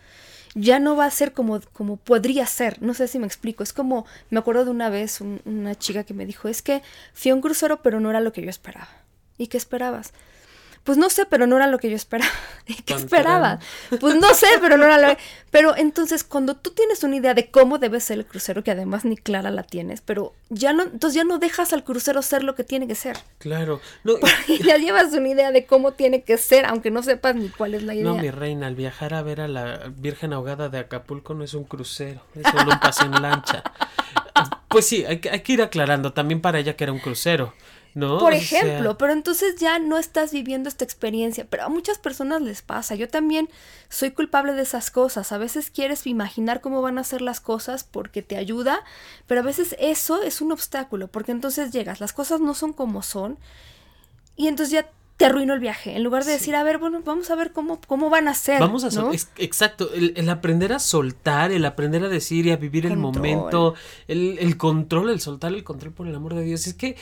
ya no va a ser como, como podría ser. No sé si me explico. Es como, me acuerdo de una vez una chica que me dijo, es que fui a un crucero pero no era lo que yo esperaba. ¿Y qué esperabas? Pues no sé, pero no era lo que yo esperaba. [LAUGHS] ¿Y qué esperaba? Pues no sé, pero no era lo que... Pero entonces, cuando tú tienes una idea de cómo debe ser el crucero, que además ni clara la tienes, pero ya no, entonces ya no dejas al crucero ser lo que tiene que ser. Claro. No, [LAUGHS] ya llevas una idea de cómo tiene que ser, aunque no sepas ni cuál es la idea. No, mi reina, al viajar a ver a la Virgen ahogada de Acapulco no es un crucero, es solo un paseo en lancha. [LAUGHS] Pues sí, hay que, hay que ir aclarando también para ella que era un crucero. Por ejemplo, pero entonces ya no estás viviendo esta experiencia, pero a muchas personas les pasa. Yo también soy culpable de esas cosas. A veces quieres imaginar cómo van a ser las cosas porque te ayuda, pero a veces eso es un obstáculo, porque entonces llegas, las cosas no son como son y entonces ya te arruino el viaje. En lugar de decir, a ver, bueno, vamos a ver cómo, cómo van a ser. Vamos a ¿no? exacto, el, aprender a soltar, el aprender a decir y a vivir el momento, el, el control, el soltar el control por el amor de Dios. Es que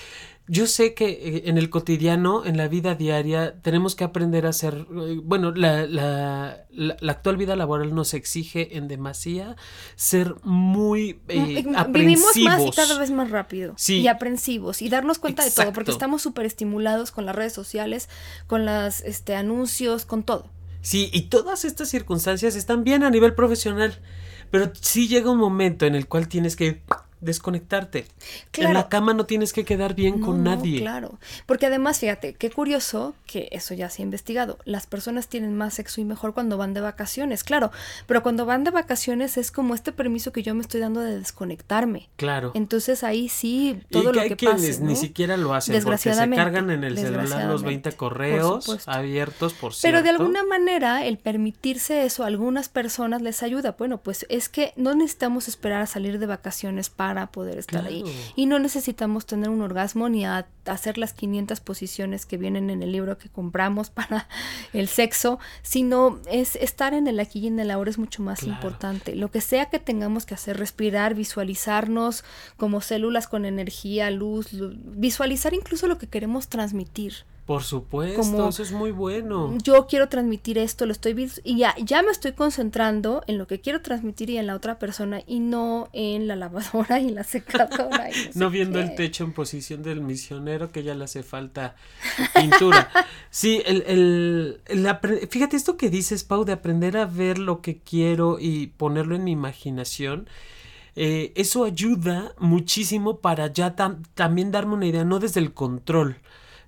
yo sé que eh, en el cotidiano, en la vida diaria, tenemos que aprender a ser, eh, bueno, la, la, la, actual vida laboral nos exige en demasía ser muy eh, aprensivos. Vivimos más y cada vez más rápido. Y aprensivos. Y darnos cuenta de todo, porque estamos súper estimulados con las redes sociales, con los este, anuncios, con todo. Sí, y todas estas circunstancias están bien a nivel profesional, pero sí llega un momento en el cual tienes que desconectarte. En la cama no tienes que quedar bien con nadie. Claro, porque además, fíjate, qué curioso que eso ya se ha investigado. Las personas tienen más sexo y mejor cuando van de vacaciones, claro, pero cuando van de vacaciones es como este permiso que yo me estoy dando de desconectarme. Claro. Entonces ahí sí todo lo que, hay quienes ni siquiera lo hacen porque se cargan en el celular los 20 correos abiertos por cierto. Pero de alguna manera el permitirse eso a algunas personas les ayuda. Bueno, pues es que no necesitamos esperar a salir de vacaciones para para poder estar ahí. Y no necesitamos tener un orgasmo ni a hacer las 500 posiciones que vienen en el libro que compramos [LAUGHS] para el sexo, sino es estar en el aquí y en el ahora es mucho más importante. Lo que sea que tengamos que hacer, respirar, visualizarnos como células con energía, luz, visualizar incluso lo que queremos transmitir. Por supuesto, eso es muy bueno. Yo quiero transmitir esto, lo estoy y ya, ya me estoy concentrando en lo que quiero transmitir y en la otra persona y no en la lavadora y la secadora. [LAUGHS] no, viendo el techo en posición del misionero que ya le hace falta pintura. [LAUGHS] sí, el, el, fíjate esto que dices, Pau, de aprender a ver lo que quiero y ponerlo en mi imaginación. Eh, eso ayuda muchísimo para ya también darme una idea, no desde el control,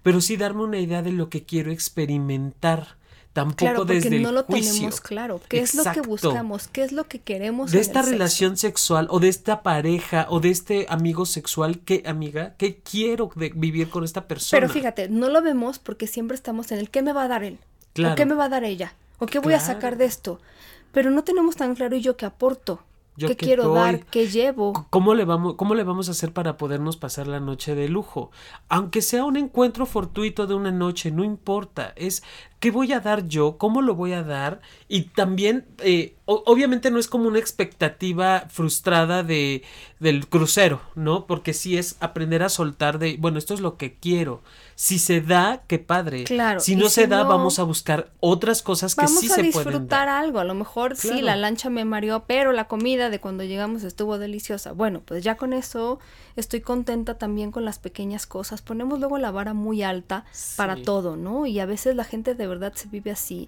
pero sí darme una idea de lo que quiero experimentar. Tampoco claro, porque no lo tenemos claro. ¿Qué es lo que buscamos? ¿Qué es lo que queremos? De esta relación sexual o de esta pareja o de este amigo sexual, ¿qué amiga? ¿Qué quiero de vivir con esta persona? Pero fíjate, no lo vemos porque siempre estamos en el ¿qué me va a dar él? ¿O qué me va a dar ella? ¿O qué voy a sacar de esto? Pero no tenemos tan claro y yo qué aporto. ¿Qué quiero dar? ¿Qué llevo? ¿Cómo le, vamos, ¿Cómo le vamos a hacer para podernos pasar la noche de lujo? Aunque sea un encuentro fortuito de una noche, no importa. Es ¿qué voy a dar yo? ¿Cómo lo voy a dar? Y también, eh, obviamente no es como una expectativa frustrada de, del crucero, ¿no? Porque sí es aprender a soltar de, bueno, esto es lo que quiero. Si se da, qué padre. Claro. Si no se da, vamos a buscar otras cosas que sí se pueden Vamos a disfrutar algo. A lo mejor sí, la lancha me mareó, pero la comida de cuando llegamos estuvo deliciosa. Bueno, pues ya con eso estoy contenta también con las pequeñas cosas. Ponemos luego la vara muy alta para todo, ¿no? Y a veces la gente de verdad se vive así.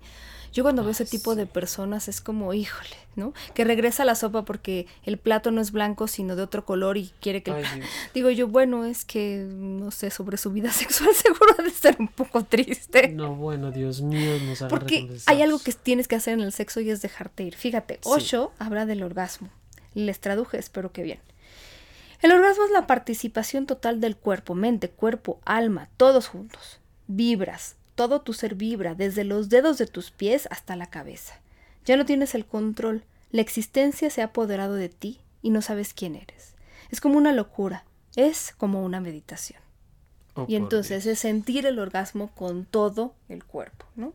Yo cuando veo ese tipo de personas es como, híjole, ¿no? Que regresa la sopa porque el plato no es blanco sino de otro color y quiere que... [LAUGHS] Digo yo, bueno, es que, no sé, sobre su vida [LAUGHS] sexual seguro de ser un poco triste. No, bueno, Dios mío, nos Porque hay algo que tienes que hacer en el sexo y es dejarte ir. Fíjate, Osho habla del orgasmo. Les traduje, espero que bien. El orgasmo es la participación total del cuerpo, mente, cuerpo, alma, todos juntos. Vibras, todo tu ser vibra, desde los dedos de tus pies hasta la cabeza. Ya no tienes el control, la existencia se ha apoderado de ti y no sabes quién eres. Es como una locura, es como una meditación. Oh, y entonces es sentir el orgasmo con todo el cuerpo, ¿no?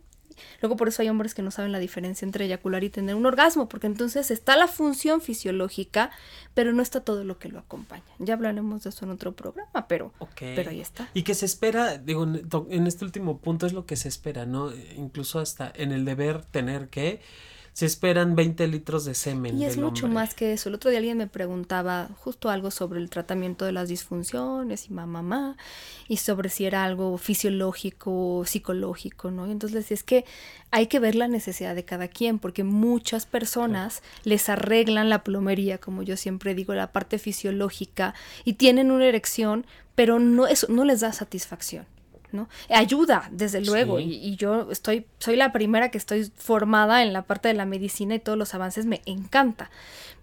Luego por eso hay hombres que no saben la diferencia entre eyacular y tener un orgasmo, porque entonces está la función fisiológica, pero no está todo lo que lo acompaña. Ya hablaremos de eso en otro programa, pero, pero ahí está. Y que se espera, digo, en este último punto es lo que se espera, ¿no? Incluso hasta en el deber tener que se esperan 20 litros de semen. Y es mucho más que eso. El otro día alguien me preguntaba justo algo sobre el tratamiento de las disfunciones y mamá, mamá, y sobre si era algo fisiológico, psicológico, ¿no? Y entonces es que hay que ver la necesidad de cada quien, porque muchas personas les arreglan la plomería, como yo siempre digo, la parte fisiológica, y tienen una erección, pero no, eso no les da satisfacción. ¿No? Ayuda, desde luego, y, yo estoy, soy la primera que estoy formada en la parte de la medicina y todos los avances me encanta,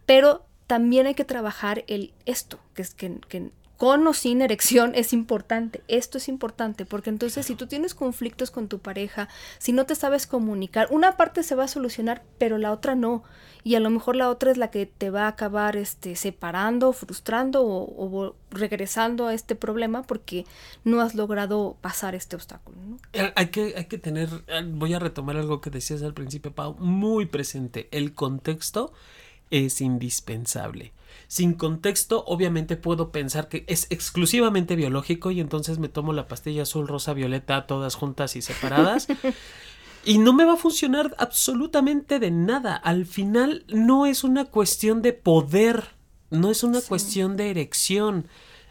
pero también hay que trabajar el esto, que es que, que con o sin erección es importante. Esto es importante porque entonces si tú tienes conflictos con tu pareja, si no te sabes comunicar, una parte se va a solucionar, pero la otra no. Y a lo mejor la otra es la que te va a acabar este, separando, frustrando o, regresando a este problema porque no has logrado pasar este obstáculo. Eh, hay, que, hay que tener, eh, voy a retomar algo que decías al principio, Pau, muy presente. El contexto es indispensable. Sin contexto, obviamente puedo pensar que es exclusivamente biológico y entonces me tomo la pastilla azul, rosa, violeta, todas juntas y separadas. [LAUGHS] Y no me va a funcionar absolutamente de nada. Al final no es una cuestión de poder, no es una cuestión de erección,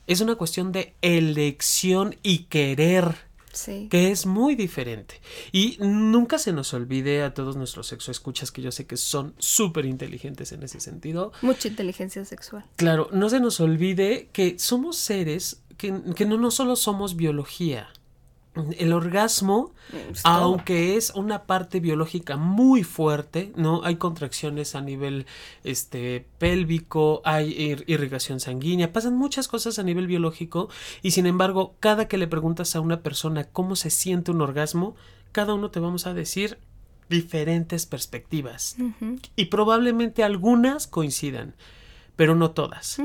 es una cuestión de elección y querer. Sí. que es muy diferente. Y nunca se nos olvide a todos nuestros sexoescuchas, que yo sé que son súper inteligentes en ese sentido. Mucha inteligencia sexual. Claro, no se nos olvide que somos seres que, que no, no solo somos biología, el orgasmo, aunque es una parte biológica muy fuerte, ¿no? Hay contracciones a nivel este pélvico, hay irrigación sanguínea, pasan muchas cosas a nivel biológico y sin embargo, cada que le preguntas a una persona cómo se siente un orgasmo, cada uno te vamos a decir diferentes perspectivas. Y probablemente algunas coincidan pero no todas.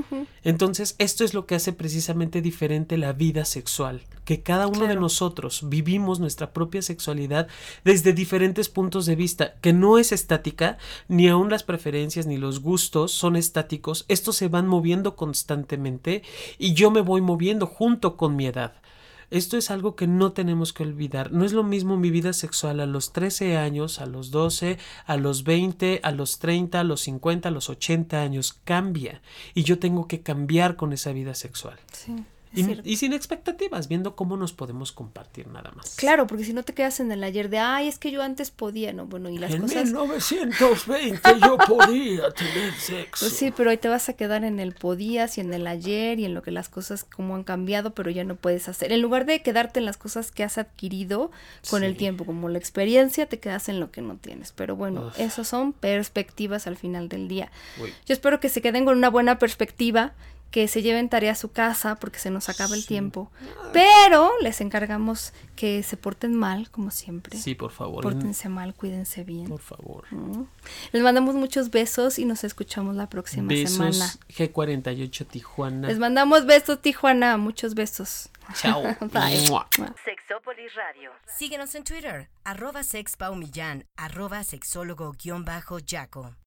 Entonces, esto es lo que hace precisamente diferente la vida sexual, que cada uno de nosotros vivimos nuestra propia sexualidad desde diferentes puntos de vista, que no es estática, ni aun las preferencias ni los gustos son estáticos, estos se van moviendo constantemente y yo me voy moviendo junto con mi edad. Esto es algo que no tenemos que olvidar. No es lo mismo mi vida sexual a los 13 años, a los 12, a los 20, a los 30, a los 50, a los 80 años. Cambia. Y yo tengo que cambiar con esa vida sexual. Sí. Y, sin expectativas, viendo cómo nos podemos compartir nada más. Claro, porque si no te quedas en el ayer de, ay, es que yo antes podía, ¿no? Bueno, y las en cosas... 1920 yo podía tener sexo. Pues sí, pero ahí te vas a quedar en el podías y en el ayer y en lo que las cosas como han cambiado, pero ya no puedes hacer. En lugar de quedarte en las cosas que has adquirido con el tiempo, como la experiencia, te quedas en lo que no tienes. Pero bueno, esas son perspectivas al final del día. Yo espero que se queden con una buena perspectiva que se lleven tarea a su casa porque se nos acaba el tiempo. Pero les encargamos que se porten mal, como siempre. Sí, por favor. Pórtense mal, cuídense bien. Por favor. Les mandamos muchos besos y nos escuchamos la próxima semana. G48 Tijuana. Les mandamos besos, Tijuana. Muchos besos. Chao. [LAUGHS] Bye. Sexópolis Radio. Síguenos en Twitter, arroba sexpaumillán, arroba sexólogo-yaco.